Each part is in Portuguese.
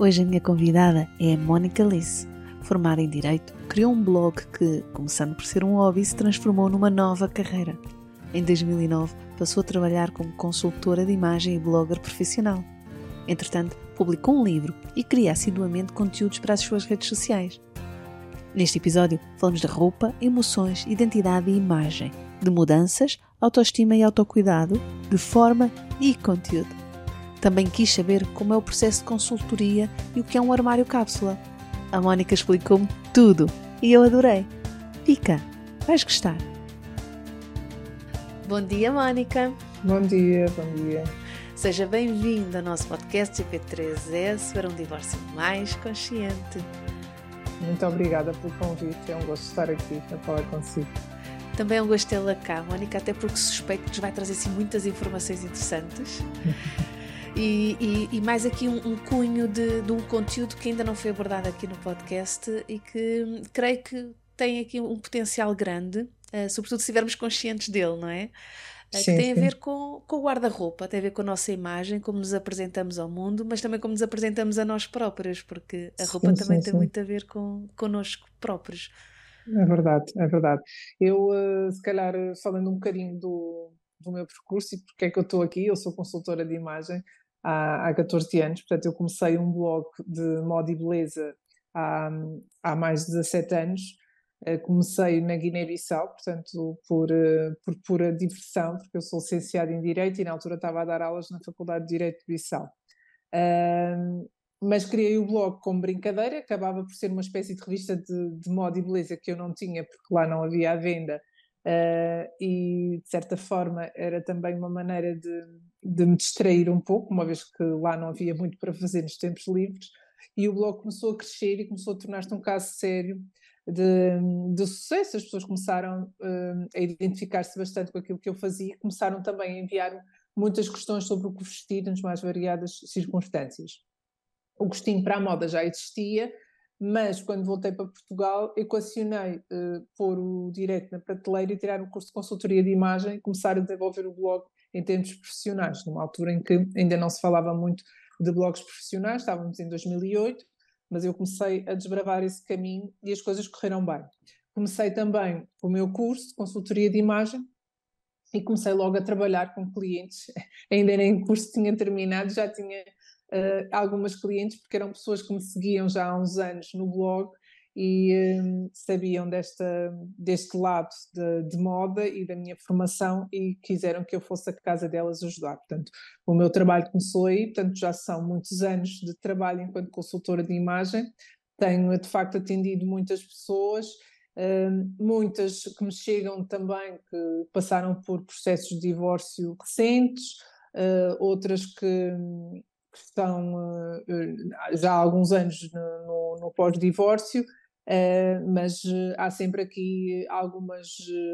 Hoje a minha convidada é a Mónica Lice. Formada em Direito, criou um blog que, começando por ser um hobby, se transformou numa nova carreira. Em 2009, passou a trabalhar como consultora de imagem e blogger profissional. Entretanto, publicou um livro e cria assiduamente conteúdos para as suas redes sociais. Neste episódio, falamos de roupa, emoções, identidade e imagem, de mudanças, autoestima e autocuidado, de forma e conteúdo. Também quis saber como é o processo de consultoria e o que é um armário cápsula. A Mónica explicou-me tudo e eu adorei. Fica, vais gostar. Bom dia, Mónica. Bom dia, bom dia. Seja bem-vindo ao nosso podcast GP3S para um divórcio mais consciente. Muito obrigada pelo convite, é um gosto estar aqui a falar consigo. Também é um gosto tê-la cá, Mónica, até porque suspeito que nos vai trazer assim, muitas informações interessantes. E, e, e, mais aqui um, um cunho de, de, um conteúdo que ainda não foi abordado aqui no podcast e que creio que tem aqui um potencial grande, uh, sobretudo se estivermos conscientes dele, não é? Uh, sim, que tem sim. a ver com, com o guarda-roupa, tem a ver com a nossa imagem, como nos apresentamos ao mundo, mas também como nos apresentamos a nós próprios, porque a roupa sim, também tem muito a ver com connosco próprios. É verdade, é verdade. Eu, uh, se calhar, falando um bocadinho do, do meu percurso e porque é que eu estou aqui, eu sou consultora de imagem, há, há 14 anos, portanto eu comecei um blog de moda e beleza há, há mais de 17 anos, eh, comecei na Guiné-Bissau, portanto por, eh, por pura diversão, porque eu sou licenciada em Direito e na altura estava a dar aulas na Faculdade de Direito de Bissau. mas criei o blog como brincadeira, acabava por ser uma espécie de revista de, de moda e beleza que eu não tinha, porque lá não havia à venda, Uh, e de certa forma era também uma maneira de, de, me distrair um pouco, uma vez que lá não havia muito para fazer nos tempos livres, e o blog começou a crescer e começou a tornar-se um caso sério de, de, sucesso. As pessoas começaram uh, a identificar-se bastante com aquilo que eu fazia e começaram também a enviar muitas questões sobre o que vestir nas mais variadas circunstâncias. O gostinho para a moda já existia, mas quando voltei para Portugal, equacionei uh, pôr o direito na prateleira e tirar um curso de consultoria de imagem começar a desenvolver o blog em termos profissionais, numa altura em que ainda não se falava muito de blogs profissionais, estávamos em 2008, mas eu comecei a desbravar esse caminho e as coisas correram bem. Comecei também o meu curso de consultoria de imagem e comecei logo a trabalhar com clientes. Ainda nem o curso tinha terminado, já tinha uh, algumas clientes, porque eram pessoas que me seguiam já há uns anos no blog e um, sabiam desta, deste lado de, de, moda e da minha formação e quiseram que eu fosse a casa delas ajudar. Portanto, o meu trabalho começou aí, portanto, já são muitos anos de trabalho enquanto consultora de imagem. Tenho, de facto, atendido muitas pessoas, um, muitas que me chegam também que passaram por processos de divórcio recentes, uh, outras que que estão uh, já há alguns anos no, no, no pós-divórcio, mas há sempre aqui algumas,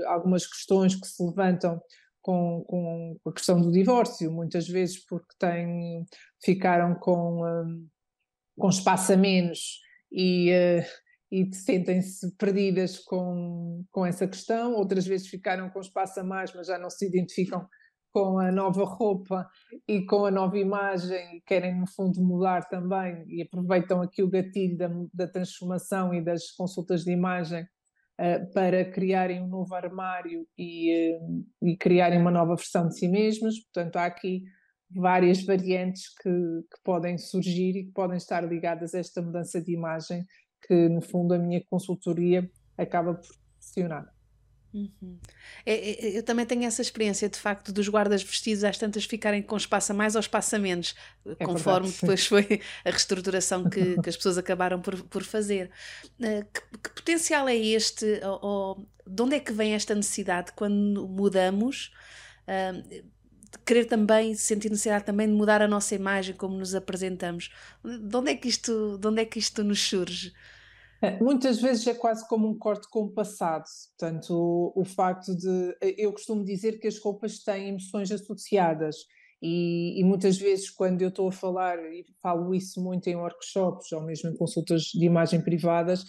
algumas questões que se levantam com, com a questão do divórcio, muitas vezes porque têm, ficaram com, com espaço a menos e, e sentem-se perdidas com, com essa questão, outras vezes ficaram com espaço a mais, mas já não se identificam com a nova roupa e com a nova imagem, querem no fundo mudar também e aproveitam aqui o gatilho da, da transformação e das consultas de imagem uh, para criarem um novo armário e, uh, e criarem uma nova versão de si mesmos. Portanto, há aqui várias variantes que, que podem surgir e que podem estar ligadas a esta mudança de imagem que, no fundo, a minha consultoria acaba por proporcionar. Uhum. É, é, eu também tenho essa experiência, de facto, dos guardas vestidos às tantas ficarem com espaço a mais ou espaço a menos, é conforme verdade, depois foi a reestruturação que, que, as pessoas acabaram por, por fazer. Uh, que, que, potencial é este? Ou, ou, de onde é que vem esta necessidade quando mudamos? Uh, de querer também, sentir necessidade também de mudar a nossa imagem, como nos apresentamos. De onde é que isto, de onde é que isto nos surge? É, muitas vezes é quase como um corte com o passado, portanto, o, o facto de. Eu costumo dizer que as roupas têm emoções associadas, e, e, muitas vezes, quando eu estou a falar, e falo isso muito em workshops ou mesmo em consultas de imagem privadas,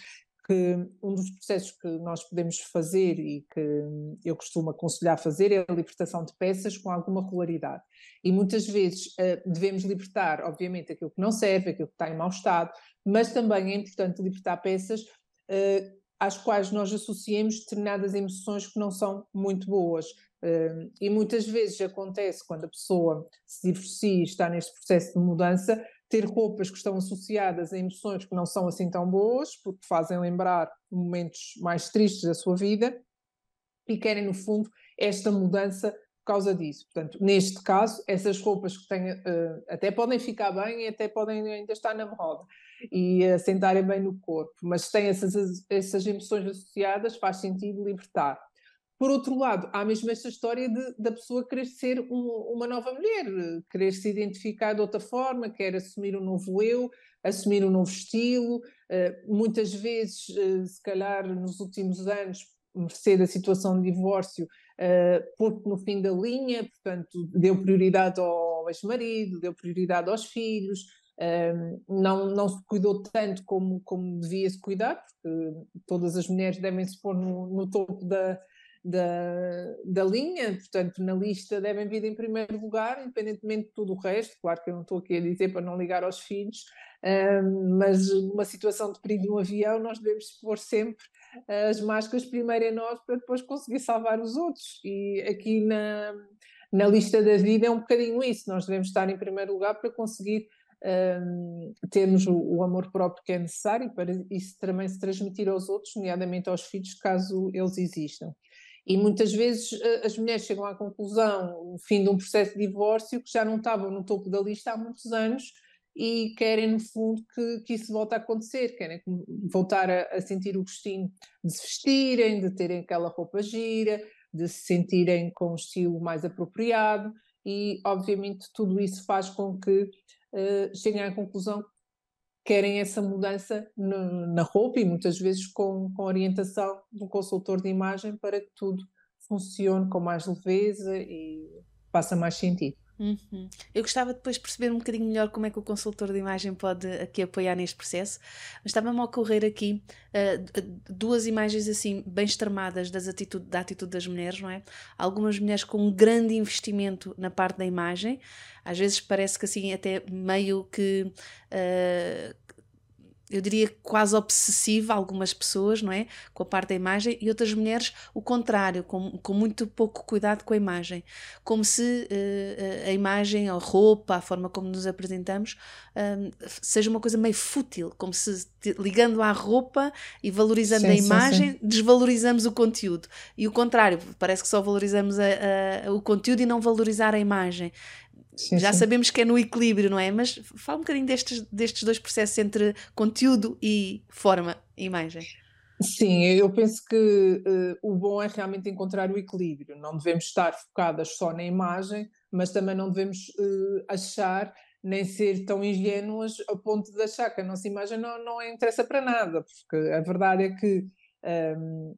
que um dos processos que nós podemos fazer e que eu costumo aconselhar fazer é a libertação de peças com alguma regularidade. E muitas vezes uh, devemos libertar, obviamente, aquilo que não serve, aquilo que está em mau estado, mas também é importante libertar peças uh, às quais nós associemos determinadas emoções que não são muito boas. Uh, e muitas vezes acontece quando a pessoa se divorcia e está neste processo de mudança, ter roupas que estão associadas a emoções que não são assim tão boas, porque fazem lembrar momentos mais tristes da sua vida, e querem, no fundo, esta mudança por causa disso. Portanto, neste caso, essas roupas que têm, uh, até podem ficar bem e até podem ainda estar na moda e assentarem bem no corpo, mas têm essas, essas emoções associadas, faz sentido libertar. Por outro lado, há mesmo esta história de, da pessoa querer ser um, uma nova mulher, querer se identificar de outra forma, quer assumir um novo eu, assumir um novo estilo. Uh, muitas vezes, uh, se calhar nos últimos anos, mercê da situação de divórcio, uh, porque no fim da linha, portanto, deu prioridade ao ex-marido, deu prioridade aos filhos, não, não se cuidou tanto como, como devia se cuidar, porque todas as mulheres devem se pôr no, no topo da, da, da linha, portanto, na lista devem vir em primeiro lugar, independentemente de tudo o resto. Claro que eu não estou aqui a dizer para não ligar aos filhos, um, mas numa situação de perigo no avião, nós devemos pôr sempre as máscaras primeiro em nós para depois conseguir salvar os outros. E aqui na, na lista da vida é um bocadinho isso, nós devemos estar em primeiro lugar para conseguir um, termos o, o, amor próprio que é necessário para isso também se transmitir aos outros, nomeadamente aos filhos, caso eles existam. E muitas vezes eh, as mulheres chegam à conclusão, no fim de um processo de divórcio, que já não estavam no topo da lista há muitos anos e querem, no fundo, que, que isso volte a acontecer, querem voltar a, a sentir o gostinho de se vestirem, de terem aquela roupa gira, de se sentirem com um estilo mais apropriado e, obviamente, tudo isso faz com que uh, cheguem à conclusão querem essa mudança no, na roupa e muitas vezes com, com orientação de um consultor de imagem para que tudo funcione com mais leveza e faça mais sentido. Uhum. Eu gostava depois de perceber um bocadinho melhor como é que o consultor de imagem pode aqui apoiar neste processo, mas estava-me a ocorrer aqui uh, duas imagens assim bem extremadas das atitude, da atitude das mulheres, não é? Algumas mulheres com um grande investimento na parte da imagem, às vezes parece que assim até meio que uh, eu diria quase obsessiva, algumas pessoas, não é? Com a parte da imagem, e outras mulheres o contrário, com, com muito pouco cuidado com a imagem. Como se uh, a imagem, a roupa, a forma como nos apresentamos, uh, seja uma coisa meio fútil, como se ligando à roupa e valorizando sim, a imagem, sim, sim. desvalorizamos o conteúdo. E o contrário, parece que só valorizamos a, a, o conteúdo e não valorizar a imagem. Sim, Já sim. sabemos que é no equilíbrio, não é? Mas fala um bocadinho destes, destes dois processos entre conteúdo e forma, imagem. Sim, eu penso que uh, o bom é realmente encontrar o equilíbrio. Não devemos estar focadas só na imagem, mas também não devemos uh, achar nem ser tão ingênuas a ponto de achar que a nossa imagem não, não interessa para nada, porque a verdade é que um, ehm,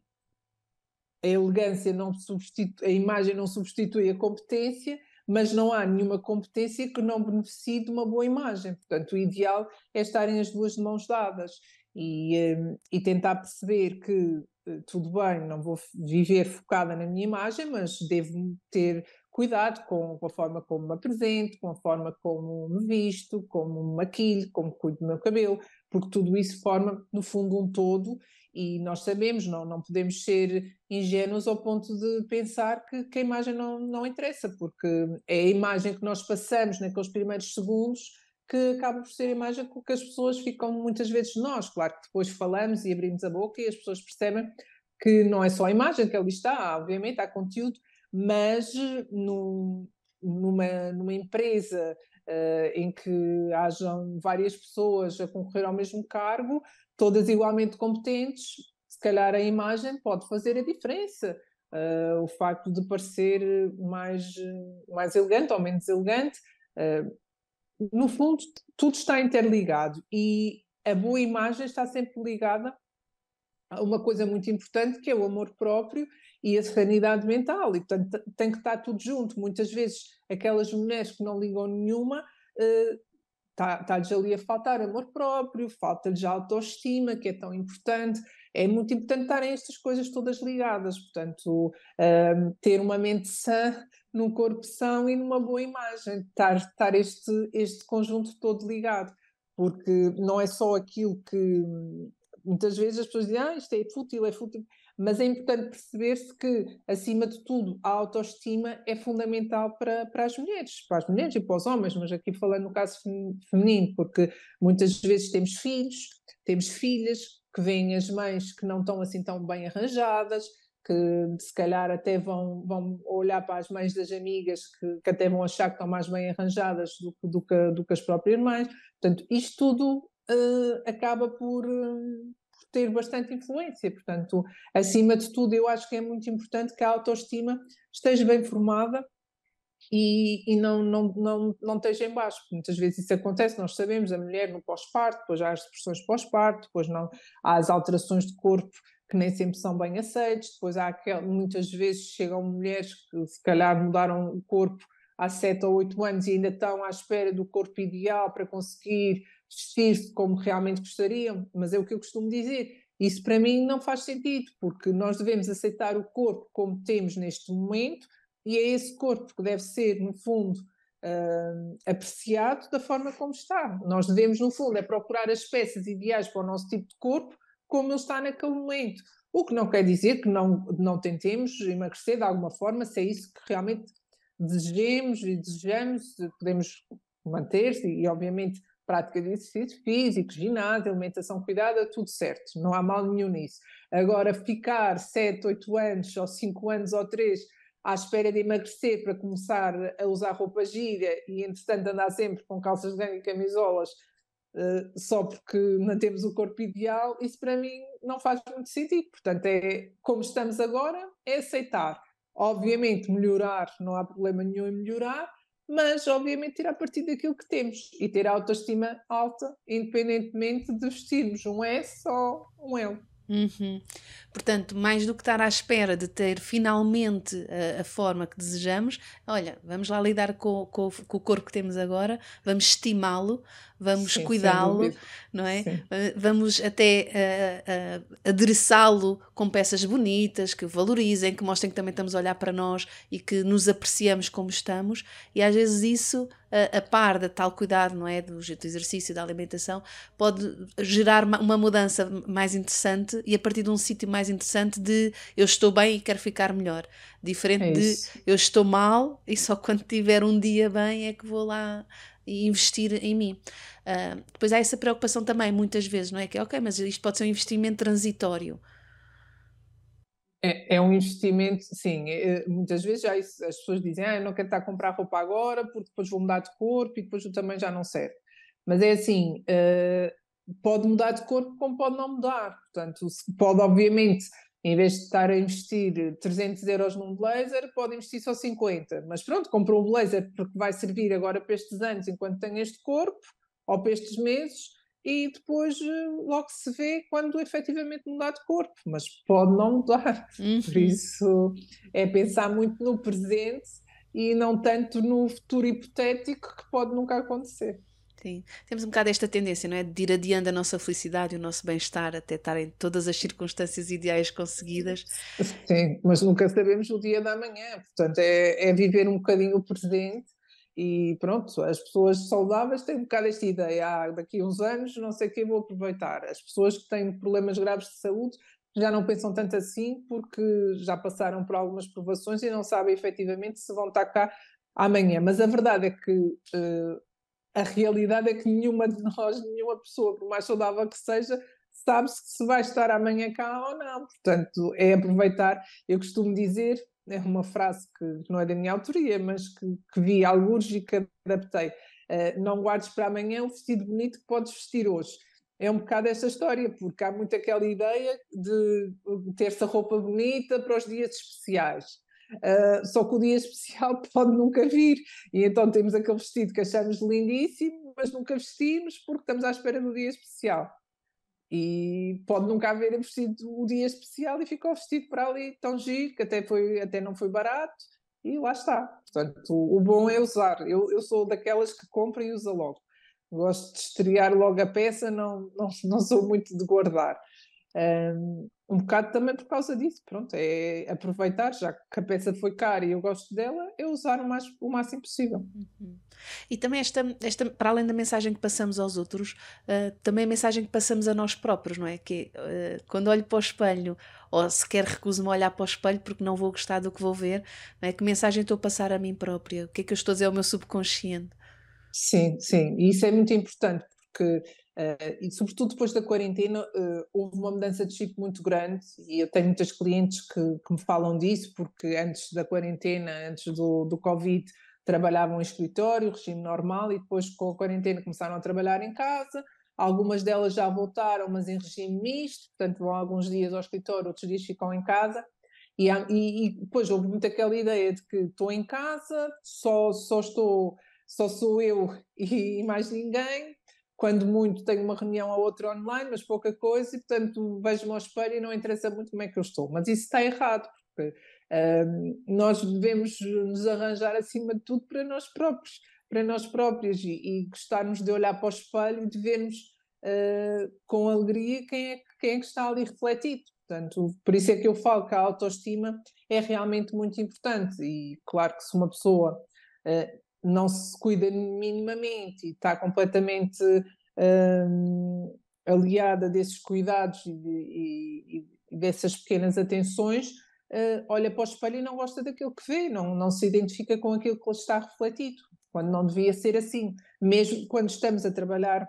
a elegância não substitui, a imagem não substitui a competência mas não há nenhuma competência que não beneficie de uma boa imagem. Portanto, o ideal é estarem as duas de mãos dadas e, hum, e tentar perceber que eh, tudo bem, não vou viver focada na minha imagem, mas devo ter cuidado com a forma como me apresento, com a forma como me visto, como me maquilho, como cuido do meu cabelo, porque tudo isso forma, no fundo, um todo e nós sabemos, não, não podemos ser ingênuos ao ponto de pensar que, que a imagem não, não interessa, porque é a imagem que nós passamos naqueles primeiros segundos que acaba por ser a imagem com que as pessoas ficam muitas vezes nós. Claro que depois falamos e abrimos a boca e as pessoas percebem que não é só a imagem que ali está, obviamente há conteúdo, mas numa, numa empresa uh, em que hajam várias pessoas a concorrer ao mesmo cargo, todas igualmente competentes, se calhar a imagem pode fazer a diferença. Uh, o facto de parecer mais, mais elegante ou menos elegante, uh, no fundo, tudo está interligado e a boa imagem está sempre ligada a uma coisa muito importante que é o amor próprio e a serenidade mental, e portanto tem que estar tudo junto. Muitas vezes aquelas mulheres que não ligam nenhuma está-lhes uh, ali a faltar amor próprio, falta-lhes autoestima, que é tão importante. É muito importante estarem estas coisas todas ligadas, portanto, uh, ter uma mente sã, num corpo são e numa boa imagem, estar, estar este, este conjunto todo ligado, porque não é só aquilo que muitas vezes as pessoas dizem, ah, isto é fútil, é fútil, mas é importante perceber-se que, acima de tudo, a autoestima é fundamental para, para as mulheres, para as mulheres e para os homens, mas aqui falando no caso feminino, porque muitas vezes temos filhos, temos filhas que veem as mães que não estão assim tão bem arranjadas, que se calhar até vão, vão olhar para as mães das amigas que, que até vão achar que estão mais bem arranjadas do, do, que, do que as próprias mães. Portanto, isto tudo uh, acaba por, uh, ter bastante influência. Portanto, acima de tudo, eu acho que é muito importante que a autoestima esteja bem formada e, e não, não, não, não esteja em baixo. Muitas vezes isso acontece, nós sabemos, a mulher no pós-parto, depois há as depressões pós-parto, depois não, há as alterações de corpo que nem sempre são bem aceites, depois há aquel, muitas vezes chegam mulheres que se calhar mudaram o corpo há 7 ou 8 anos e ainda estão à espera do corpo ideal para conseguir vestir-se como realmente gostariam, mas é o que eu costumo dizer. Isso para mim não faz sentido, porque nós devemos aceitar o corpo como temos neste momento e é esse corpo que deve ser, no fundo, uh, apreciado da forma como está. Nós devemos, no fundo, é procurar as peças ideais para o nosso tipo de corpo como ele está naquele momento. O que não quer dizer que não, não tentemos emagrecer de alguma forma, se é isso que realmente desejemos e desejamos, podemos manter-se e, obviamente, prática de exercício físico, ginásio, alimentação cuidada, tudo certo, não há mal nenhum nisso. Agora, ficar 7, 8 anos, ou 5 anos, ou 3, à espera de emagrecer para começar a usar roupa gira e, entretanto, andar sempre com calças de ganho e camisolas uh, só porque mantemos o corpo ideal, isso para mim não faz muito sentido. Portanto, é como estamos agora, é aceitar. Obviamente, melhorar, não há problema nenhum em melhorar, mas obviamente tirar partido daquilo que temos e ter a autoestima alta, independentemente de vestirmos um S ou um L. Uhum. Portanto, mais do que estar à espera de ter finalmente a, a forma que desejamos, olha, vamos lá lidar com, com, com, o corpo que temos agora, vamos estimá-lo, vamos cuidá-lo, não é? Sim. Vamos até uh, uh, adereçá-lo com peças bonitas, que valorizem, que mostrem que também estamos a olhar para nós e que nos apreciamos como estamos, e às vezes isso a, a par da tal cuidado, não é? Do jeito do exercício, da alimentação, pode gerar uma mudança mais interessante e a partir de um sítio mais interessante de eu estou bem e quero ficar melhor. Diferente é de eu estou mal e só quando tiver um dia bem é que vou lá investir em mim. Uh, depois há essa preocupação também, muitas vezes, não é? Que é ok, mas isto pode ser um investimento transitório. É, é, um investimento, sim. É, muitas vezes já isso, as pessoas dizem, ah, eu não quero estar a comprar roupa agora porque depois vou mudar de corpo e depois o tamanho já não serve. Mas é assim, uh, pode mudar de corpo como pode não mudar. Portanto, pode obviamente, em vez de estar a investir 300 euros num blazer, pode investir só 50. Mas pronto, comprou um blazer porque vai servir agora para estes anos enquanto tem este corpo, ou para estes meses, e depois eh, logo se vê quando efetivamente mudar de corpo, mas pode não mudar. Uhum. Por isso é pensar muito no presente e não tanto no futuro hipotético que pode nunca acontecer. Sim, temos um bocado esta tendência, não é? De ir adiando a nossa felicidade e o nosso bem-estar até estarem todas as circunstâncias ideais conseguidas. Sim, mas nunca sabemos o dia da manhã, portanto é, é viver um bocadinho o presente e pronto, as pessoas saudáveis têm um bocado esta ideia, ah, daqui a uns anos não sei o que vou aproveitar. As pessoas que têm problemas graves de saúde já não pensam tanto assim porque já passaram por algumas provações e não sabem efetivamente se vão estar cá amanhã. Mas a verdade é que uh, a realidade é que nenhuma de nós, nenhuma pessoa, por mais saudável que seja, sabe-se se vai estar amanhã cá ou não. Portanto, é aproveitar. Eu costumo dizer, é uma frase que não é da minha autoria, mas que, que vi alguns e que adaptei. Uh, não guardes para amanhã o vestido bonito que podes vestir hoje. É um bocado esta história, porque há muito aquela ideia de ter essa roupa bonita para os dias especiais. Uh, só que o dia especial pode nunca vir, e então temos aquele vestido que achamos lindíssimo, mas nunca vestimos porque estamos à espera do dia especial. E pode nunca haver vestido o dia especial e ficou vestido para ali tão giro, que até, foi, até não foi barato, e lá está. Portanto, o, bom é usar. Eu, eu sou daquelas que compra e usa logo. Gosto de estrear logo a peça, não, não, não sou muito de guardar. Um, um bocado também por causa disso, pronto, é aproveitar, já que a peça foi cara e eu gosto dela, é usar o, mais, o máximo possível. Uhum. E também esta, esta, para além da mensagem que passamos aos outros, uh, também a mensagem que passamos a nós próprios, não é? Que uh, quando olho para o espelho, ou sequer recuso-me a olhar para o espelho porque não vou gostar do que vou ver, não é? Que mensagem estou a passar a mim própria? O que é que eu estou a dizer ao meu subconsciente? Sim, sim, e isso é muito importante porque Uh, e sobretudo depois da quarentena uh, houve uma mudança de chip muito grande e eu tenho muitas clientes que, que, me falam disso porque antes da quarentena, antes do, do Covid trabalhavam em escritório, regime normal e depois com a quarentena começaram a trabalhar em casa. Algumas delas já voltaram mas em regime misto, portanto vão alguns dias ao escritório, outros dias ficam em casa. E, e, e depois houve muito aquela ideia de que estou em casa, só, só estou só sou eu e mais ninguém quando muito tenho uma reunião ou outra online, mas pouca coisa, e portanto vejo-me ao espelho e não interessa muito como é que eu estou. Mas isso está errado, porque um, nós devemos nos arranjar acima de tudo para nós próprios, para nós próprios, e, e gostarmos de olhar para o espelho e de vermos uh, com alegria quem é, quem é que está ali refletido. Portanto, por isso é que eu falo que a autoestima é realmente muito importante, e claro que se uma pessoa uh, não se cuida minimamente e está completamente um, aliada desses cuidados e, e, e dessas pequenas atenções, uh, olha para o espelho e não gosta daquilo que vê, não, não se identifica com aquilo que está refletido, quando não devia ser assim. Mesmo quando estamos a trabalhar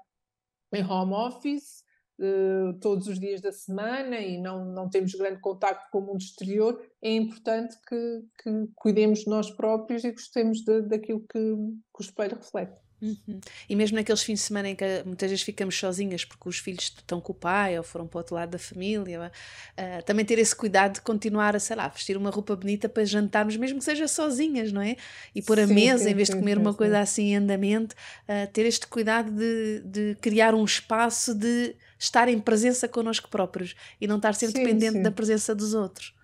em home office, uh, todos os dias da semana e não, não temos grande contacto com o mundo exterior, é importante que, que cuidemos de nós próprios e gostemos de, daquilo que, que o espelho reflete. Uhum. E mesmo naqueles fins de semana em que muitas vezes ficamos sozinhas porque os filhos estão com o pai ou foram para o outro lado da família, uh, também ter esse cuidado de continuar a, sei lá, vestir uma roupa bonita para jantarmos, mesmo que seja sozinhas, não é? E pôr a sim, mesa, sim, em vez sim, de comer uma coisa assim em andamento, uh, ter este cuidado de, de criar um espaço de estar em presença connosco próprios e não estar sempre dependente da presença dos outros.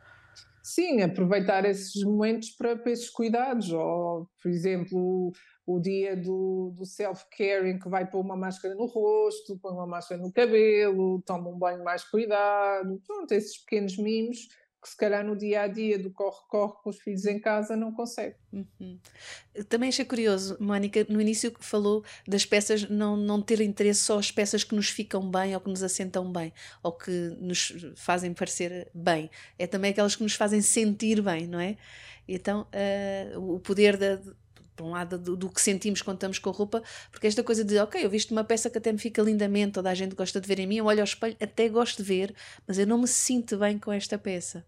Sim, aproveitar esses momentos para, para esses cuidados, ou, por exemplo, o dia do, do self-care em que vai pôr uma máscara no rosto, põe uma máscara no cabelo, toma um banho mais cuidado, pronto, esses pequenos mimos que se calhar no dia a dia do corre-corre com os filhos em casa não consegue. Uhum. Também achei curioso, Mónica, no início falou das peças não, não ter interesse só as peças que nos ficam bem ou que nos assentam bem ou que nos fazem parecer bem, é também aquelas que nos fazem sentir bem, não é? Então, uh, o poder da por um lado, do, do, que sentimos quando estamos com a roupa, porque esta coisa de, ok, eu visto uma peça que até me fica lindamente, toda a gente gosta de ver em mim, eu olho ao espelho, até gosto de ver, mas eu não me sinto bem com esta peça.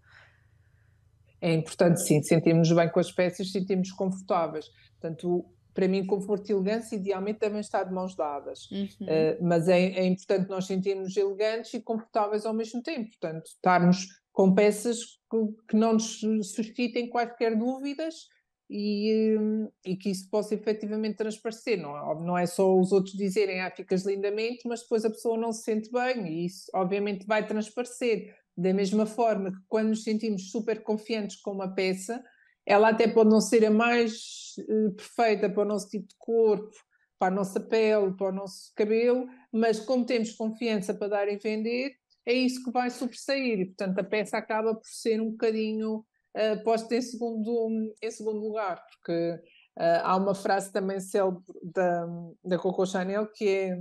É importante, sim, sentirmos bem com as peças, sentirmos confortáveis. Portanto, para mim, conforto e elegância, idealmente, devem estar de mãos dadas. Uhum. Uh, mas é, é, importante nós sentirmos elegantes e confortáveis ao mesmo tempo. Portanto, estarmos com peças que, que não nos suscitem quaisquer dúvidas e, e, que isso possa efetivamente transparecer. Não, é, não é só os outros dizerem, ah, ficas lindamente, mas depois a pessoa não se sente bem e isso obviamente vai transparecer. Da mesma forma que quando nos sentimos super confiantes com uma peça, ela até pode não ser a mais uh, perfeita para o nosso tipo de corpo, para a nossa pele, para o nosso cabelo, mas como temos confiança para dar e vender, é isso que vai sobressair e portanto a peça acaba por ser um bocadinho uh, posto em segundo, em segundo lugar, porque uh, há uma frase também célebre da, da Coco Chanel que é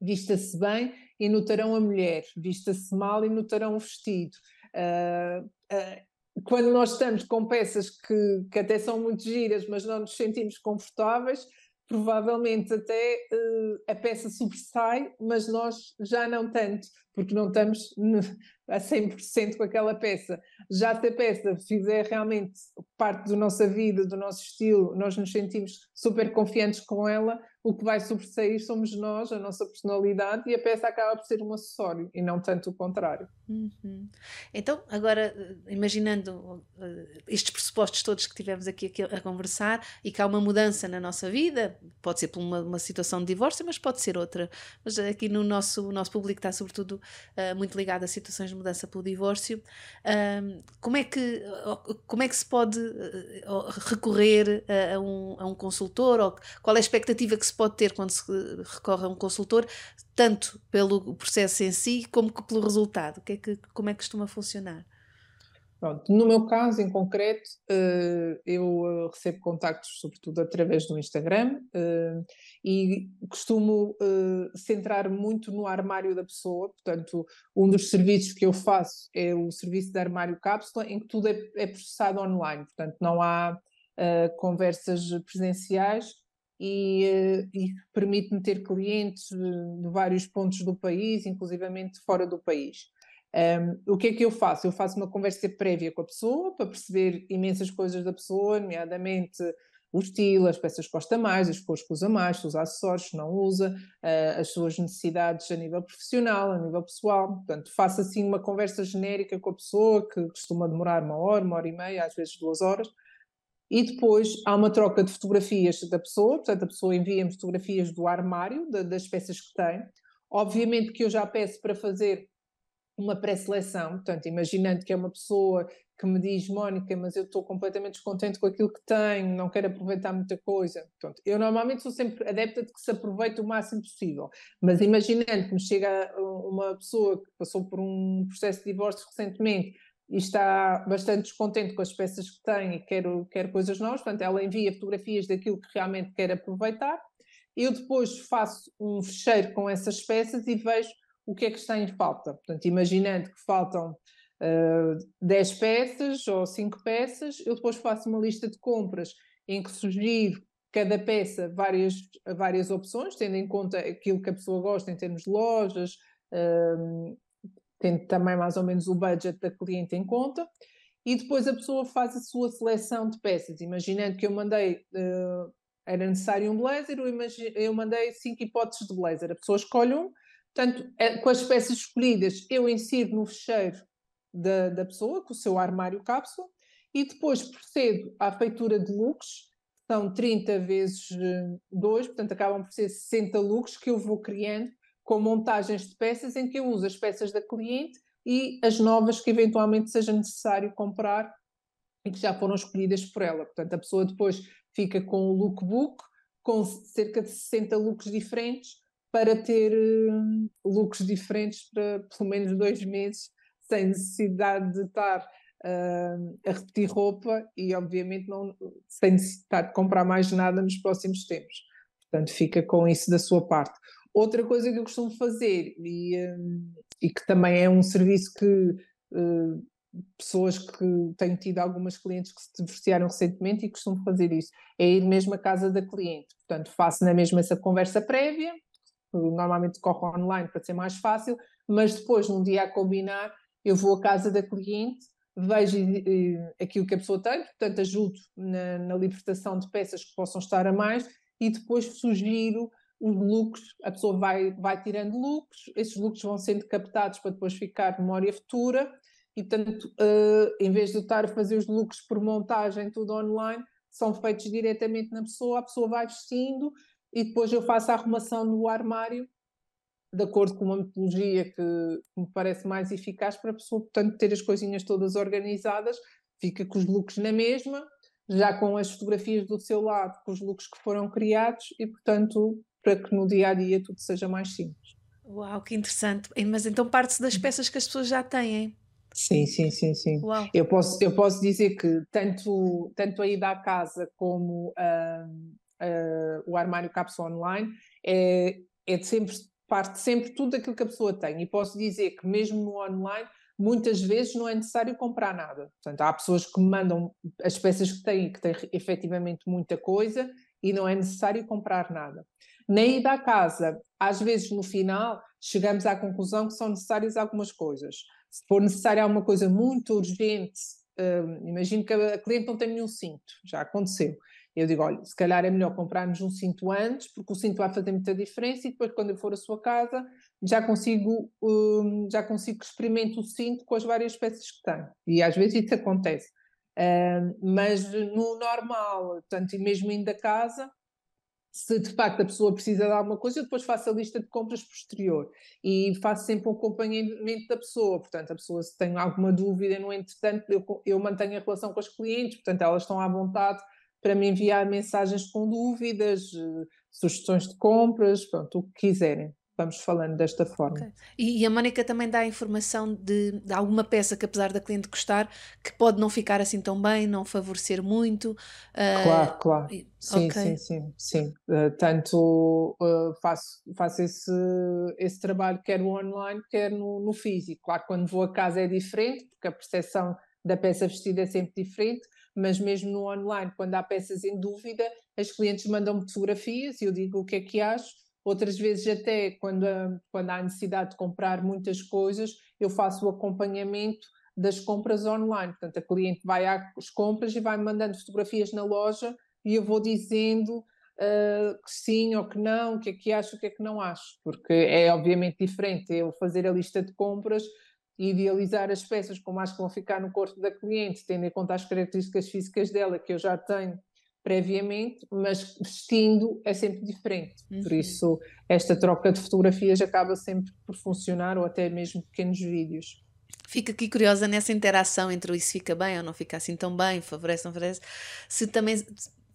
vista-se bem e notarão a mulher, vista-se mal e notarão o vestido. Uh, uh, quando nós estamos com peças que, que até são muito giras, mas não nos sentimos confortáveis, provavelmente até uh, a peça sobressai, mas nós já não tanto, porque não estamos a 100% com aquela peça. Já se a peça fizer realmente parte da nossa vida, do nosso estilo, nós nos sentimos super confiantes com ela, o que vai sobressair somos nós, a nossa personalidade, e a peça acaba por ser um acessório e não tanto o contrário. Uhum. Então, agora, imaginando uh, estes pressupostos todos que tivemos aqui a, conversar e que há uma mudança na nossa vida, pode ser por uma, uma, situação de divórcio, mas pode ser outra. Mas aqui no nosso, nosso público está, sobretudo, uh, muito ligado a situações de mudança pelo divórcio. Uh, como, é que, como é que se pode uh, recorrer a, a, um, a um consultor? Ou qual é a expectativa que se pode ter quando se recorre a um consultor, tanto pelo processo em si como pelo resultado? Que é que, como é que costuma funcionar? Pronto, no meu caso, em concreto, uh, eu uh, recebo contactos sobretudo através do Instagram uh, e costumo centrar muito no armário da pessoa. Portanto, um dos serviços que eu faço é o serviço de armário cápsula, em que tudo é, é processado online. Portanto, não há conversas presenciais e, e permite-me ter clientes de vários pontos do país, inclusivamente fora do país. Um, o que é que eu faço? Eu faço uma conversa prévia com a pessoa para perceber imensas coisas da pessoa, nomeadamente o estilo, as peças que gosta mais, as cores que usa mais, os acessórios que não usa, uh, as suas necessidades a nível profissional, a nível pessoal. Portanto, faço assim uma conversa genérica com a pessoa, que costuma demorar uma hora, uma hora e meia, às vezes duas horas. E depois há uma troca de fotografias da pessoa, portanto, a pessoa envia-me fotografias do armário, das peças que tem. Obviamente que eu já peço para fazer uma pré-seleção, portanto, imaginando que é uma pessoa que me diz, Mónica, mas eu estou completamente descontente com aquilo que tenho, não quero aproveitar muita coisa. Portanto, eu normalmente sou sempre adepta de que se aproveite o máximo possível, mas imaginando que me chega uma pessoa que passou por um processo de divórcio recentemente e está bastante descontente com as peças que tem e quer, quer coisas novas, portanto, ela envia fotografias daquilo que realmente quer aproveitar. Eu depois faço um fecheiro com essas peças e vejo o que é que está em falta. Portanto, imaginando que faltam uh, 10 peças ou 5 peças, eu depois faço uma lista de compras em que sugiro cada peça várias, várias opções, tendo em conta aquilo que a pessoa gosta em termos de lojas, uh, tendo também mais ou menos o budget da cliente em conta, e depois a pessoa faz a sua seleção de peças. Imaginando que eu mandei, uh, era necessário um blazer, eu, eu mandei cinco hipóteses de blazer, a pessoa escolhe um, Portanto, é, com as peças escolhidas, eu insiro no fecheiro da, da pessoa, com o seu armário cápsula, e depois procedo à feitura de looks, são 30 vezes 2, eh, portanto acabam por ser 60 looks que eu vou criando com montagens de peças em que eu uso as peças da cliente e as novas que eventualmente seja necessário comprar e que já foram escolhidas por ela. Portanto, a pessoa depois fica com o lookbook, com cerca de 60 looks diferentes, para ter uh, looks diferentes para pelo menos dois meses, sem necessidade de estar uh, a repetir roupa e, obviamente, não, sem necessidade de comprar mais nada nos próximos tempos. Portanto, fica com isso da sua parte. Outra coisa que eu costumo fazer, e, um, e que também é um serviço que uh, pessoas que têm tido algumas clientes que se divorciaram recentemente e costumo fazer isso, é ir mesmo à casa da cliente. Portanto, faço na mesma essa conversa prévia, normalmente corre online para ser mais fácil, mas depois, num dia a combinar, eu vou à casa da cliente, vejo eh, aquilo que a pessoa tem, portanto, ajudo na, na libertação de peças que possam estar a mais e depois sugiro os looks, a pessoa vai, vai tirando looks, esses looks vão sendo captados para depois ficar memória futura e, portanto, uh, em vez de estar a fazer os looks por montagem, tudo online, são feitos diretamente na pessoa, a pessoa vai vestindo e depois eu faço a arrumação no armário de acordo com uma metodologia que me parece mais eficaz para a pessoa, portanto, ter as coisinhas todas organizadas, fica com os looks na mesma, já com as fotografias do seu lado, com os looks que foram criados e, portanto, para que no dia a dia tudo seja mais simples. Uau, que interessante! Mas então parte-se das peças que as pessoas já têm. Sim, sim, sim, sim. Uau. Eu posso, eu posso dizer que tanto, tanto a ida à casa como uh, uh, o armário cápsula online, é, é de sempre, parte sempre tudo daquilo que a pessoa tem. E posso dizer que mesmo no online, muitas vezes não é necessário comprar nada. Portanto, há pessoas que me mandam as peças que têm, que têm efetivamente muita coisa, e não é necessário comprar nada. Na ida à casa, às vezes no final, chegamos à conclusão que são necessárias algumas coisas. Se for necessária alguma coisa muito urgente, uh, imagino que a cliente não tem nenhum cinto, já aconteceu Eu digo, olha, se calhar é melhor comprarmos um cinto antes, porque o cinto vai fazer muita diferença e depois quando eu for à sua casa já consigo, um, já consigo experimentar o cinto com as várias peças que tem. E às vezes isso acontece. Uh, mas no normal, tanto e mesmo indo a casa, se de facto a pessoa precisa de alguma coisa, eu depois faço a lista de compras posterior e faço sempre um acompanhamento da pessoa. Portanto, a pessoa, se tem alguma dúvida, no entretanto, eu, eu mantenho a relação com as clientes, portanto, elas estão à vontade para me enviar mensagens com dúvidas, eh, sugestões de compras, pronto, o que quiserem vamos falando desta forma. Okay. E, e, a Mónica também dá a informação de, de, alguma peça que, apesar da cliente gostar, que pode não ficar assim tão bem, não favorecer muito. Uh, claro, claro. Sim, okay. sim, sim, sim. Uh, tanto uh, faço, faço esse, esse trabalho quer no online, quer no, no físico. Claro, quando vou a casa é diferente, porque a percepção da peça vestida é sempre diferente, mas mesmo no online, quando há peças em dúvida, as clientes mandam-me fotografias e eu digo o que é que acho Outras vezes, até quando, quando há necessidade de comprar muitas coisas, eu faço o acompanhamento das compras online. Portanto, a cliente vai às compras e vai mandando fotografias na loja e eu vou dizendo uh, que sim ou que não, o que é que acho, o que é que não acho. Porque é obviamente diferente eu fazer a lista de compras e idealizar as peças como acho que vão ficar no corpo da cliente, tendo em conta as características físicas dela que eu já tenho previamente, mas vestindo é sempre diferente. Uhum. Por isso, esta troca de fotografias acaba sempre por funcionar, ou até mesmo pequenos vídeos. Fico aqui curiosa nessa interação entre o isso fica bem ou não fica assim tão bem, favorece, não favorece, se também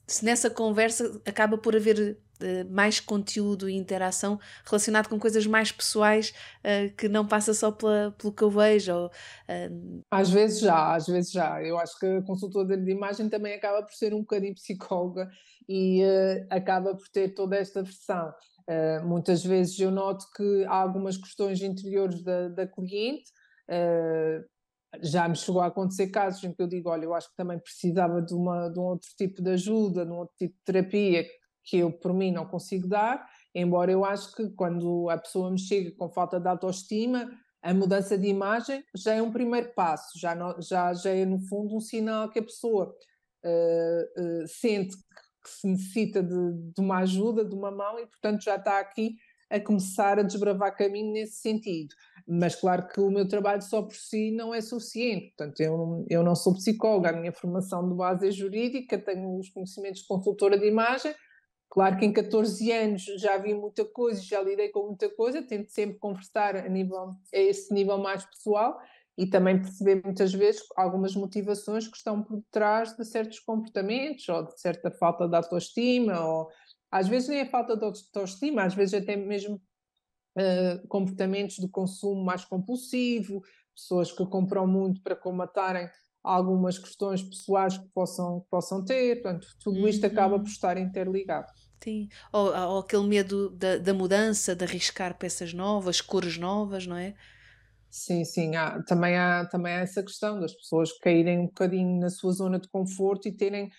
se nessa conversa acaba por haver uh, mais conteúdo e interação relacionado com coisas mais pessoais uh, que não passa só pela, pelo que eu vejo. Ou, uh... Às vezes já, às vezes já. Eu acho que a consultora de imagem também acaba por ser um bocadinho psicóloga e acaba por ter toda esta versão. muitas vezes eu noto que há algumas questões interiores da, da cliente já me chegou a acontecer casos em que eu digo, olha, eu acho que também precisava de, uma, de um outro tipo de ajuda, de um outro tipo de terapia que eu, por mim, não consigo dar, embora eu acho que quando a pessoa me chega com falta de autoestima, a mudança de imagem já é um primeiro passo, já, não, já, já é, no fundo, um sinal que a pessoa uh, uh, sente que se necessita de, de uma ajuda, de uma mão, e, portanto, já está aqui a começar a desbravar caminho nesse sentido. Mas claro que o meu trabalho só por si não é suficiente. Portanto, eu, eu não sou psicóloga, a minha formação de base é jurídica, tenho os conhecimentos de consultora de imagem. Claro que em 14 anos já vi muita coisa, já lidei com muita coisa, tento sempre conversar a, nível, a esse nível mais pessoal e também perceber muitas vezes algumas motivações que estão por trás de certos comportamentos ou de certa falta de autoestima ou às vezes nem é falta de autoestima, às vezes até mesmo uh, comportamentos de consumo mais compulsivo, pessoas que compram muito para comatarem algumas questões pessoais que possam, que possam ter, portanto, tudo isto uhum. acaba por estar interligado. Sim, ou, ou aquele medo da, da, mudança, de arriscar peças novas, cores novas, não é? Sim, sim, há, também, há, também há essa questão das pessoas caírem um bocadinho na sua zona de conforto e terem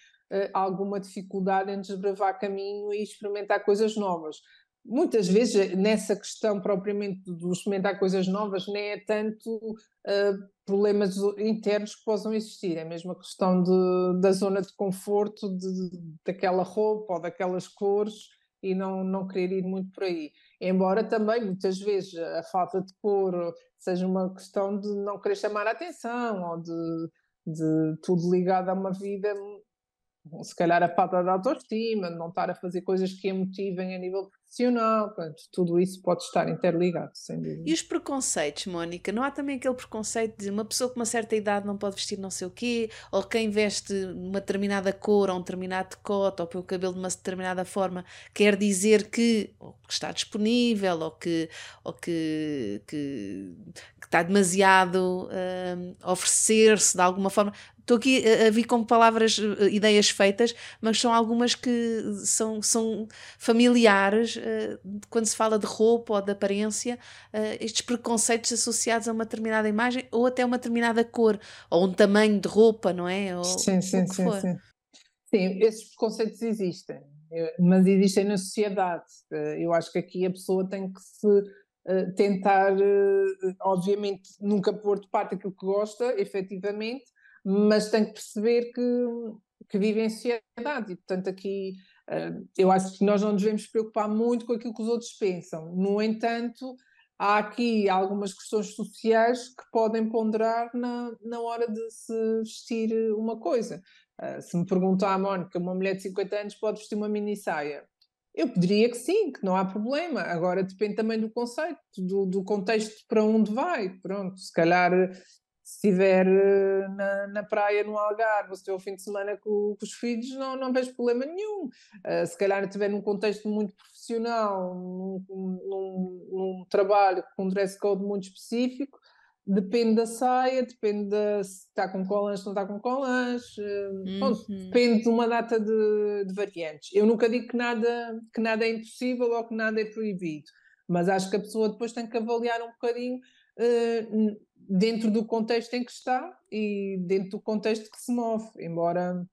alguma dificuldade em desbravar caminho e experimentar coisas novas. Muitas vezes, eh, nessa questão propriamente de experimentar coisas novas, nem é tanto uh, problemas internos que possam existir, é mesmo a questão de, da zona de conforto de, daquela roupa ou daquelas cores e não, não querer ir muito por aí. Embora também, muitas vezes, a falta de cor seja uma questão de não querer chamar a atenção ou de, de tudo ligado a uma vida se calhar a falta de autoestima, não estar a fazer coisas que a motivem a nível profissional, portanto, tudo isso pode estar interligado, sem dúvida. E os preconceitos, Mónica? Não há também aquele preconceito de uma pessoa com uma certa idade não pode vestir não sei o quê, ou quem veste uma determinada cor ou um determinado decote, ou pelo cabelo de uma determinada forma, quer dizer que, que está disponível, ou que, ou que, que, que está demasiado a oferecer-se de alguma forma. Estou aqui a, a vir com palavras, eh, ideias feitas, mas são algumas que são, são familiares uh, quando se fala de roupa ou de aparência, uh, estes preconceitos associados a uma determinada imagem ou até uma determinada cor, ou um tamanho de roupa, não é? Ou, sim, sim, sim, sim. Sim, esses preconceitos existem, mas existem na sociedade. Eu acho que aqui a pessoa tem que se tentar, obviamente, nunca pôr de parte aquilo que gosta, efetivamente, mas tem que perceber que, que vivem em sociedade. E, portanto, aqui eu acho que nós não nos devemos preocupar muito com aquilo que os outros pensam. No entanto, há aqui algumas questões sociais que podem ponderar na, na hora de se vestir uma coisa. Uh, se me perguntar a Mónica, uma mulher de 50 anos pode vestir uma mini saia? Eu diria que sim, que não há problema. Agora depende também do conceito, do, do contexto para onde vai. Pronto, se calhar se estiver eh, na, na praia, no Algarve, ou se estiver o fim de semana com, com os filhos, não, não vejo problema nenhum. Uh, se calhar estiver num contexto muito profissional, num, num, num, trabalho com um dress code muito específico, depende da saia, depende de se está com colãs, se não está com colãs, uh, uhum. depende de uma data de, de variantes. Eu nunca digo que nada, que nada é impossível ou que nada é proibido, mas acho que a pessoa depois tem que avaliar um bocadinho uh, dentro do contexto em que está e dentro do contexto que se move, embora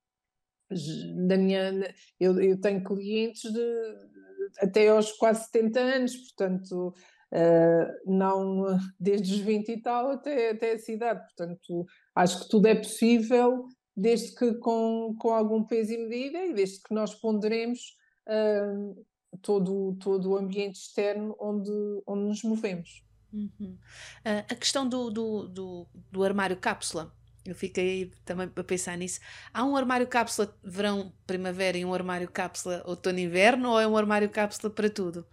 da minha eu, eu tenho clientes de até aos quase 70 anos, portanto uh, não desde os 20 e tal até, até essa idade, portanto acho que tudo é possível desde que com, com algum peso e medida e desde que nós ponderemos uh, todo, todo o ambiente externo onde, onde nos movemos. Uhum. Uh, a questão do, do, do, do, armário cápsula, eu fiquei também a pensar nisso. Há um armário cápsula verão, primavera e um armário cápsula outono-inverno ou é um armário cápsula para tudo?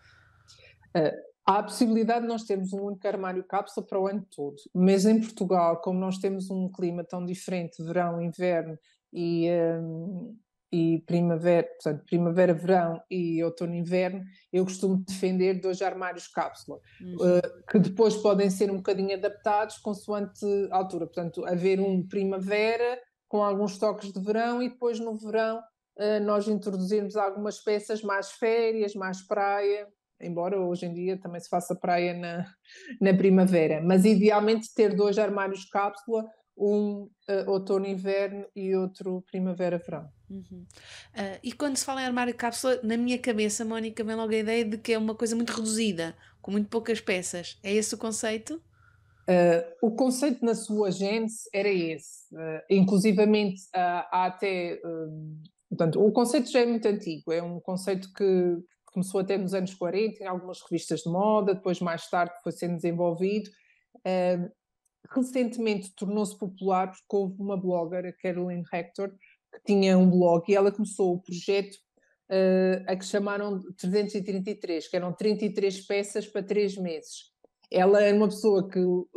Uh, há a possibilidade de nós termos um único armário cápsula para o ano todo, mas em Portugal, como nós temos um clima tão diferente, verão, inverno e, um, e primavera, portanto, primavera, verão e outono, inverno, eu costumo defender dois armários cápsula, uhum. uh, que depois podem ser um bocadinho adaptados consoante a altura. Portanto, haver um primavera com alguns toques de verão e depois no verão uh, nós introduzirmos algumas peças mais férias, mais praia, embora hoje em dia também se faça praia na, na primavera, mas idealmente ter dois armários cápsula um uh, outono inverno e outro primavera verão. Uhum. Uh, e quando se fala em armário cápsula, na minha cabeça, Mónica, vem logo a ideia de que é uma coisa muito reduzida, com muito poucas peças. É esse o conceito? Uh, o conceito na sua gênese era esse. Uh, inclusivamente, há até. portanto, o conceito já é muito antigo, é um conceito que começou até nos anos 40, em algumas revistas de moda, depois, mais tarde, foi sendo desenvolvido recentemente tornou-se popular porque houve uma blogger, a Caroline Hector, que tinha um blog e ela começou o projeto uh, a que chamaram 333, que eram 33 peças para 3 meses. Ela era uma pessoa que uh,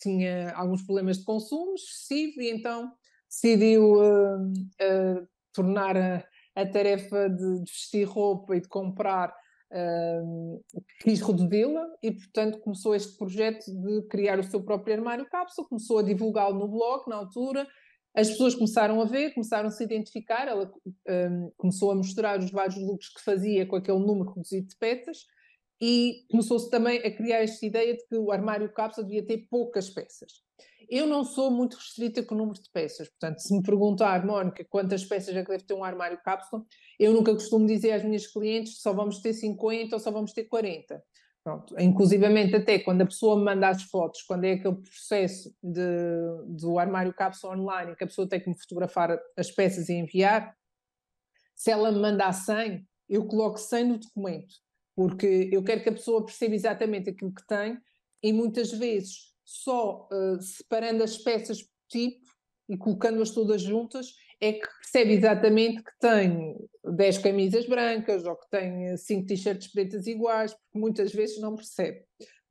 tinha alguns problemas de consumo excessivo e então decidiu uh, tornar a, a tarefa de, de vestir roupa e de comprar quis reduzi-la e, portanto, começou este projeto de criar o seu próprio armário cápsula, começou a divulgá-lo no blog na altura, as pessoas começaram a ver, começaram a se identificar, ela um, começou a mostrar os vários looks que fazia com aquele número reduzido de peças e começou-se também a criar esta ideia de que o armário cápsula devia ter poucas peças. Eu não sou muito restrita com o número de peças, portanto, se me perguntar, Mónica, quantas peças é que deve ter um armário cápsula, eu nunca costumo dizer às minhas clientes só vamos ter 50 ou só vamos ter 40. Pronto, inclusivamente até quando a pessoa me manda as fotos, quando é aquele processo de, do armário cápsula online, que a pessoa tem que me fotografar as peças e enviar, se ela me mandar 100, eu coloco 100 no documento, porque eu quero que a pessoa perceba exatamente aquilo que tem e muitas vezes só uh, separando as peças por tipo e colocando-as todas juntas, é que percebe exatamente que tem 10 camisas brancas ou que tem 5 t-shirts pretas iguais, porque muitas vezes não percebe.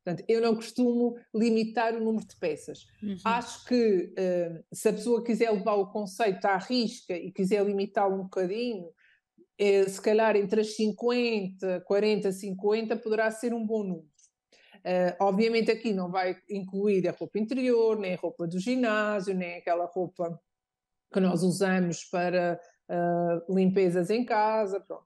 Portanto, eu não costumo limitar o número de peças. Uhum. Acho que uh, se a pessoa quiser levar o conceito à risca e quiser limitá-lo um bocadinho, é, se calhar entre as 50, 40, 50 poderá ser um bom número. Uh, obviamente aqui não vai incluir a roupa interior, nem a roupa do ginásio, nem aquela roupa que nós usamos para uh, limpezas em casa, pronto.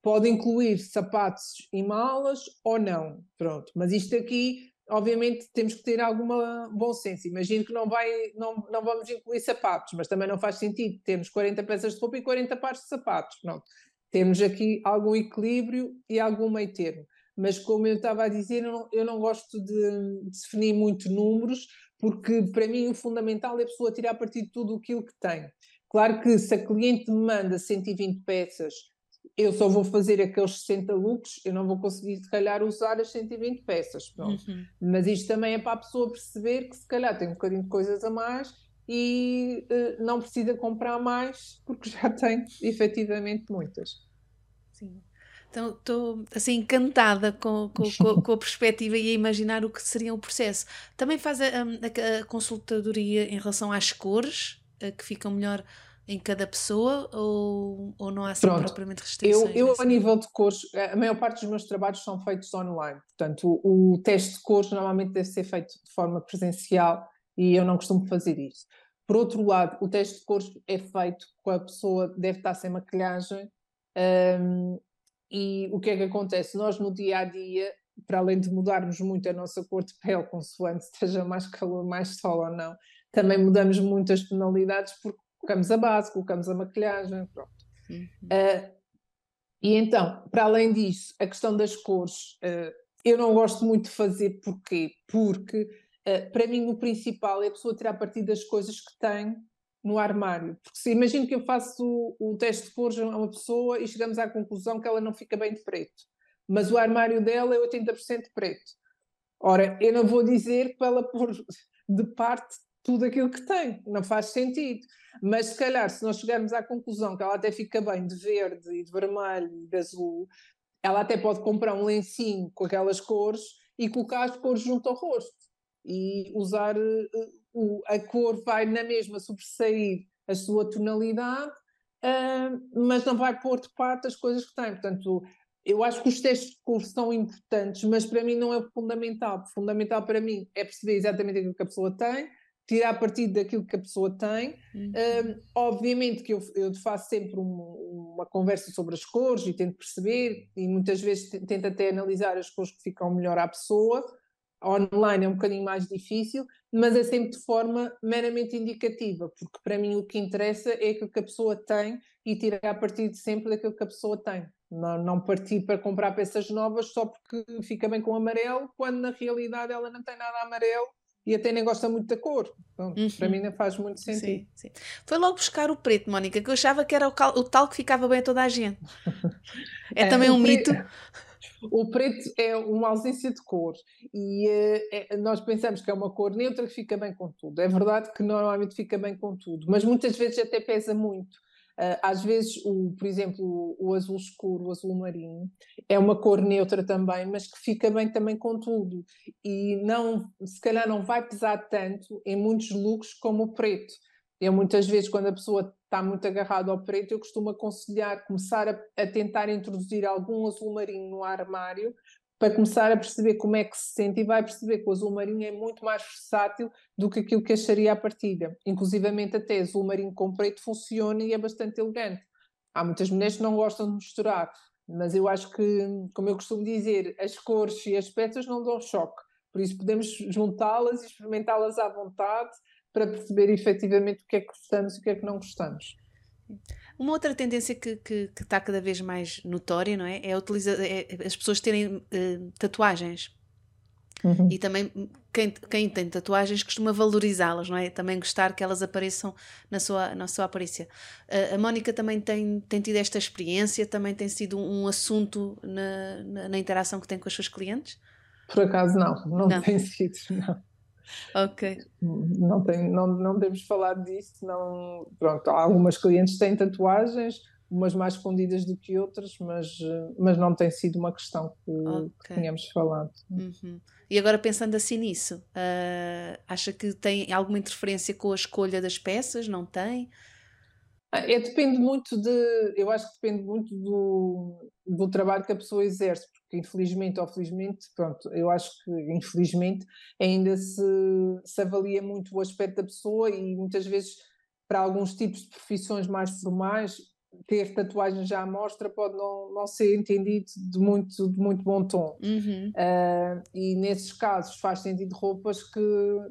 Pode incluir sapatos e malas ou não, pronto. Mas isto aqui, obviamente, temos que ter alguma bom senso. Imagino que não, vai, não, não vamos incluir sapatos, mas também não faz sentido. Temos 40 peças de roupa e 40 pares de sapatos, pronto. Temos aqui algum equilíbrio e algum meio termo mas como eu estava a dizer, eu não, eu não gosto de, definir muito números, porque para mim o fundamental é a pessoa tirar partido de tudo aquilo que tem. Claro que se a cliente me manda 120 peças, eu só vou fazer aqueles 60 looks, eu não vou conseguir, se calhar, usar as 120 peças. Uhum. Mas isto também é para a pessoa perceber que, se calhar, tem um bocadinho de coisas a mais e uh, não precisa comprar mais porque já tem efetivamente muitas. Sim. Então estou assim encantada com, com, com, com, a perspectiva e a imaginar o que seria o processo. Também faz a, a, a consultadoria em relação às cores que ficam melhor em cada pessoa ou, ou não há assim Pronto. propriamente restrições? Eu, eu a nível de cores, a maior parte dos meus trabalhos são feitos online, portanto o, o teste de cores normalmente deve ser feito de forma presencial e eu não costumo fazer isso. Por outro lado, o teste de cores é feito com a pessoa deve estar sem maquilhagem um, e o que é que acontece? Nós no dia a dia, para além de mudarmos muito a nossa cor de pele, consoante esteja mais calor, mais sol ou não, também mudamos muito as tonalidades porque colocamos a base, colocamos a maquilhagem, pronto. Uhum. Uh, e então, para além disso, a questão das cores, uh, eu não gosto muito de fazer, porquê? Porque uh, para mim o principal é a pessoa tirar partido das coisas que tem no armário. Porque se imagino que eu faço o, o teste de cores a uma pessoa e chegamos à conclusão que ela não fica bem de preto, mas o armário dela é 80% preto. Ora, eu não vou dizer para ela pôr de parte tudo aquilo que tem, não faz sentido. Mas se calhar, se nós chegarmos à conclusão que ela até fica bem de verde e de vermelho e de azul, ela até pode comprar um lencinho com aquelas cores e colocar as cores junto ao rosto e usar uh, a cor vai na mesma sobressair a sua tonalidade, uh, mas não vai pôr de parte as coisas que tem. Portanto, eu acho que os testes de cor são importantes, mas para mim não é fundamental. Fundamental para mim é perceber exatamente aquilo que a pessoa tem, tirar partido daquilo que a pessoa tem. Uhum. Um, obviamente que eu, eu faço sempre um, uma conversa sobre as cores e tento perceber, e muitas vezes tento até analisar as cores que ficam melhor à pessoa. Online é um bocadinho mais difícil, mas é sempre de forma meramente indicativa, porque para mim o que interessa é aquilo que a pessoa tem e tirar partido sempre daquilo que a pessoa tem. Não, não partir para comprar peças novas só porque fica bem com amarelo, quando na realidade ela não tem nada amarelo e até nem gosta muito da cor. Então, uhum. Para mim não faz muito sentido. Sim, sim. Foi logo buscar o preto, Mónica, que eu achava que era o, cal, o tal que ficava bem a toda a gente. É, é também um mito. O preto é uma ausência de cor e é, é, nós pensamos que é uma cor neutra que fica bem com tudo. É verdade que normalmente fica bem com tudo, mas muitas vezes até pesa muito. Uh, às vezes, o, por exemplo, o, azul escuro, o azul marinho, é uma cor neutra também, mas que fica bem também com tudo. E não, se calhar não vai pesar tanto em muitos looks como o preto. Eu muitas vezes, quando a pessoa está muito agarrada ao preto, eu costumo aconselhar começar a, a tentar introduzir algum azul marinho no armário, para começar a perceber como é que se sente e vai perceber que o azul marinho é muito mais versátil do que aquilo que acharia à partida. Inclusivamente até azul marinho com preto funciona e é bastante elegante. Há muitas mulheres que não gostam de misturar, mas eu acho que, como eu costumo dizer, as cores e as peças não dão choque. Por isso podemos juntá-las e experimentá-las à vontade para perceber efetivamente o que é que gostamos e o que é que não gostamos. Uma outra tendência que, que, que está cada vez mais notória, não é? É, utilizar, é as pessoas terem uh, tatuagens. Uhum. E também quem, quem tem tatuagens costuma valorizá-las, não é? Também gostar que elas apareçam na sua, na sua aparência. Uh, a Mónica também tem, tem tido esta experiência, também tem sido um, assunto na, na, na, interação que tem com os seus clientes? Por acaso não, não, não. tem sido, não. Ok. Não, tem, não, não temos falado disso. Não, pronto, algumas clientes têm tatuagens, umas mais escondidas do que outras, mas, mas não tem sido uma questão que, okay. que tínhamos falado. Uhum. E agora pensando assim nisso, uh, acha que tem alguma interferência com a escolha das peças? Não tem? É, depende muito de, eu acho que depende muito do, do trabalho que a pessoa exerce, porque infelizmente ou felizmente, pronto, eu acho que infelizmente ainda se, se avalia muito o aspecto da pessoa e muitas vezes para alguns tipos de profissões mais formais ter tatuagem já à mostra pode não, não ser entendido de muito, de muito bom tom. Uhum. Uh, e nesses casos faz sentido roupas que,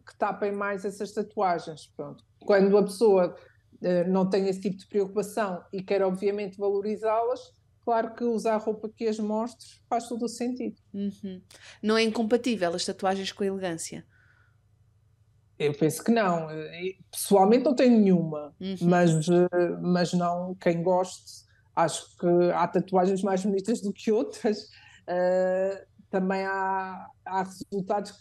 que tapem mais essas tatuagens. Pronto. Quando a pessoa não tem esse tipo de preocupação e quer obviamente valorizá-las, claro que usar roupa que as mostre faz todo o sentido. Uhum. Não é incompatível as tatuagens com a elegância? Eu penso que não. Pessoalmente não tenho nenhuma, uhum. mas, mas não, quem goste, acho que há tatuagens mais bonitas do que outras. Uh, também há, há resultados que,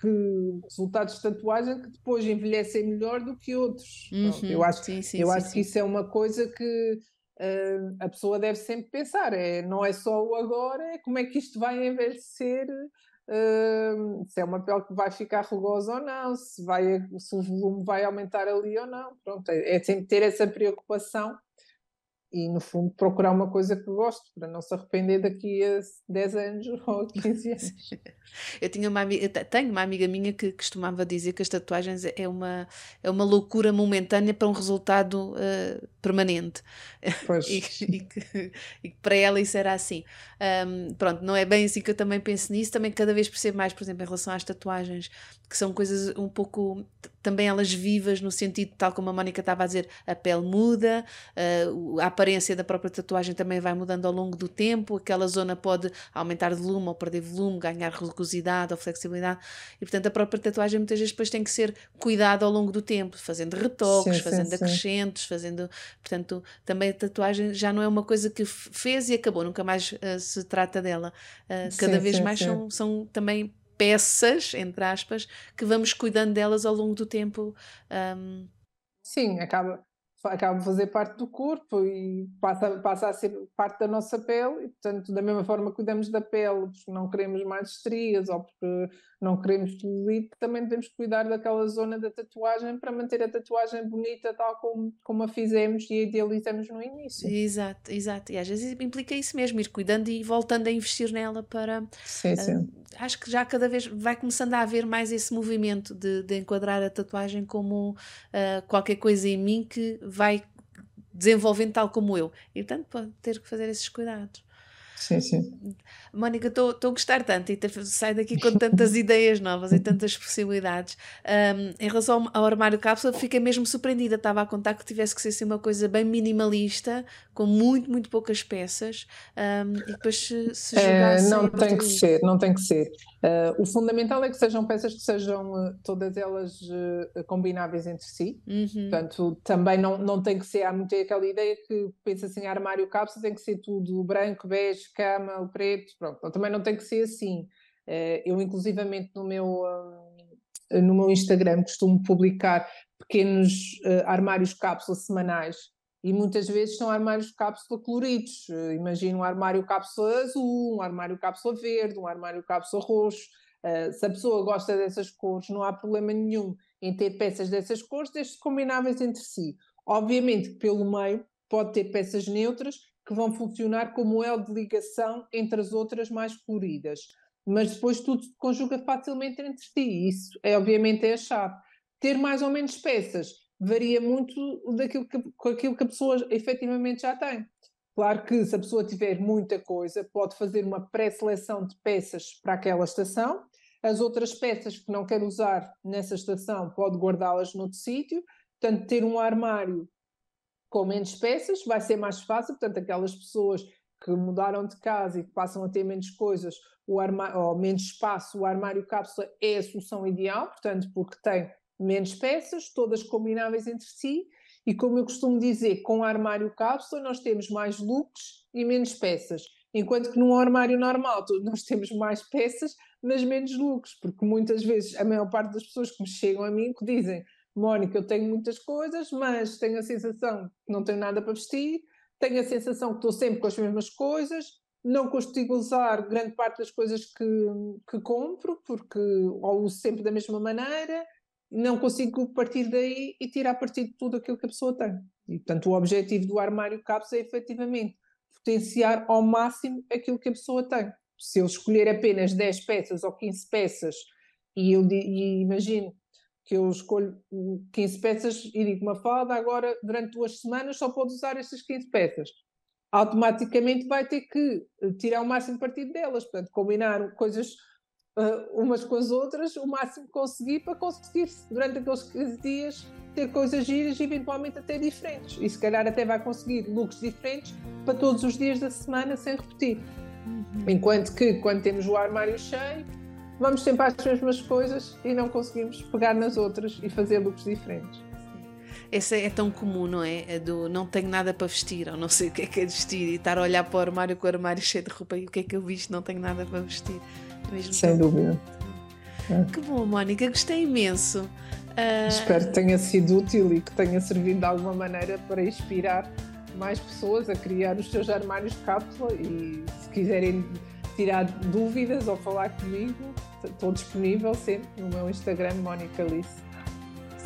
que, resultados de tatuagem que depois envelhecem melhor do que outros. Uhum. Eu acho, sim, sim, eu sim, acho que isso é uma coisa que uh, a pessoa deve sempre pensar. É, não é só o agora, é como é que isto vai envelhecer Uh, se é uma pele que vai ficar rugosa ou não, se, vai, se o volume vai aumentar ali ou não. Pronto, é, é sempre ter essa preocupação e, no fundo, procurar uma coisa que gosto, para não se arrepender daqui a 10 anos ou 15 anos. Eu tinha uma amiga, tenho uma amiga minha que costumava dizer que as tatuagens é uma, é uma loucura momentânea para um resultado uh, permanente. e, e, que, e, que, para ela isso era assim. Um, pronto, não é bem assim que eu também penso nisso, também cada vez percebo mais, por exemplo, em relação às tatuagens, que são coisas um pouco também elas vivas no sentido tal como a Mónica estava a dizer a pele muda uh, a aparência da própria tatuagem também vai mudando ao longo do tempo aquela zona pode aumentar de volume ou perder volume ganhar rugosidade ou flexibilidade e portanto a própria tatuagem muitas vezes depois tem que ser cuidada ao longo do tempo fazendo retoques, sim, fazendo sim, acrescentos sim. fazendo, portanto também a tatuagem já não é uma coisa que fez e acabou nunca mais uh, se trata dela uh, cada vez mais São, são também peças, entre aspas, que vamos cuidando delas ao longo do tempo. Um... Sim, acaba, acaba de fazer parte do corpo e passa, passa a ser parte da nossa pele e, portanto, da mesma forma que cuidamos da pele, porque não queremos mais estrias ou porque não queremos celulite, também devemos cuidar daquela zona da tatuagem para manter a tatuagem bonita tal como, como a fizemos e a idealizamos no início. Exato, exato. E às vezes implica isso mesmo, ir cuidando e voltando a investir nela para... Sim, uh, sim. Acho que já cada vez vai começando a haver mais esse movimento de, de enquadrar a tatuagem como uh, qualquer coisa em mim que vai desenvolvendo tal como eu. E portanto pode ter que fazer esses cuidados. Sim, sim. Mónica, estou a gostar tanto e saio daqui com tantas ideias novas e tantas possibilidades. Um, em relação ao armário cápsula, fiquei mesmo surpreendida. Estava a contar que tivesse que ser assim, uma coisa bem minimalista, com muito, muito poucas peças, um, e depois se, se é, Não tem que ser, não tem que ser. Uh, o fundamental é que sejam peças que sejam uh, todas elas uh, combináveis entre si. Uhum. Portanto, também não, não tem que ser. Há muito aquela ideia que pensa assim: armário cápsula tem que ser tudo branco, bege, cama, o preto. Pronto, também não tem que ser assim. eu, inclusivamente, no meu, no meu Instagram, costumo publicar pequenos armários cápsula semanais e muitas vezes são armários cápsula coloridos. Uh, imagina um armário cápsula azul, um armário cápsula verde, um armário cápsula roxo. Se a pessoa gosta dessas cores, não há problema nenhum em ter peças dessas cores, desde combináveis entre si. Obviamente pelo meio pode ter peças neutras que vão funcionar como elo de ligação entre as outras mais coloridas. Mas depois tudo se conjuga facilmente entre si. Isso é obviamente é a chave. Ter mais ou menos peças varia muito daquilo que, com aquilo que a pessoa efetivamente já tem. Claro que se a pessoa tiver muita coisa, pode fazer uma pré-seleção de peças para aquela estação. As outras peças que não quer usar nessa estação, pode guardá-las noutro sítio. Portanto, ter um armário com menos peças vai ser mais fácil. Portanto, aquelas pessoas que mudaram de casa e que passam a ter menos coisas, o armário, ou menos espaço, o armário cápsula é a solução ideal, portanto, porque tem menos peças, todas combináveis entre si, e como eu costumo dizer, com o armário cápsula nós temos mais looks e menos peças, enquanto que num armário normal nós temos mais peças, mas menos looks, porque muitas vezes a maior parte das pessoas que me chegam a mim que dizem Mónica, eu tenho muitas coisas, mas tenho a sensação que não tenho nada para vestir, tenho a sensação que estou sempre com as mesmas coisas, não consigo usar grande parte das coisas que, que compro, porque ou uso sempre da mesma maneira, não consigo partir daí e tirar partido de tudo aquilo que a pessoa tem. E, portanto, o objetivo do armário CAPS é efetivamente potenciar ao máximo aquilo que a pessoa tem. Se eu escolher apenas 10 peças ou 15 peças e eu e imagino que eu escolho 15 peças e digo uma falda, agora durante duas semanas só pode usar estas 15 peças. Automaticamente vai ter que tirar o máximo partido delas, portanto, combinar coisas uh, umas com as outras o máximo que conseguir para conseguir durante aqueles 15 dias ter coisas giras e eventualmente até diferentes. E se calhar até vai conseguir looks diferentes para todos os dias da semana sem repetir. Uhum. Enquanto que quando temos o armário cheio, vamos sempre às mesmas coisas e não conseguimos pegar nas outras e fazer looks diferentes. Essa é tão comum, não é? é? do não tenho nada para vestir, ou não sei o que é que é vestir, e estar a olhar para o armário com o armário cheio de roupa e o que é que eu visto, não tenho nada para vestir. Mesmo Sem dúvida. Que bom, Mónica, gostei imenso. Uh... Espero que tenha sido útil e que tenha servido de alguma maneira para inspirar mais pessoas a criar os seus armários de cápsula e se quiserem tirar dúvidas ou falar comigo, estou disponível sempre no meu Instagram, Mónica Alice.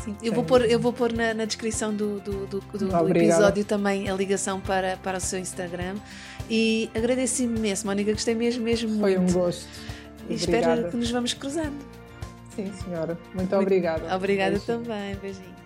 Sim, eu vou pôr, eu vou pôr na, na descrição do, do, do, do episódio também a ligação para, para o seu Instagram e agradeço imenso, Mónica, gostei mesmo, mesmo Foi muito. Foi um gosto. E espero que nos vamos cruzando. Sim, senhora. Muito, muito obrigada. Obrigada também. Beijinho.